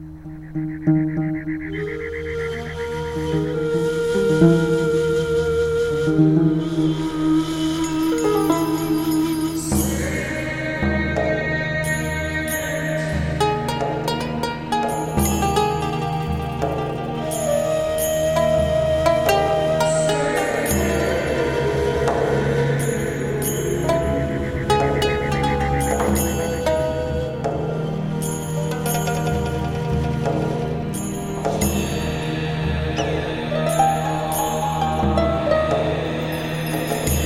Thank you. Bye.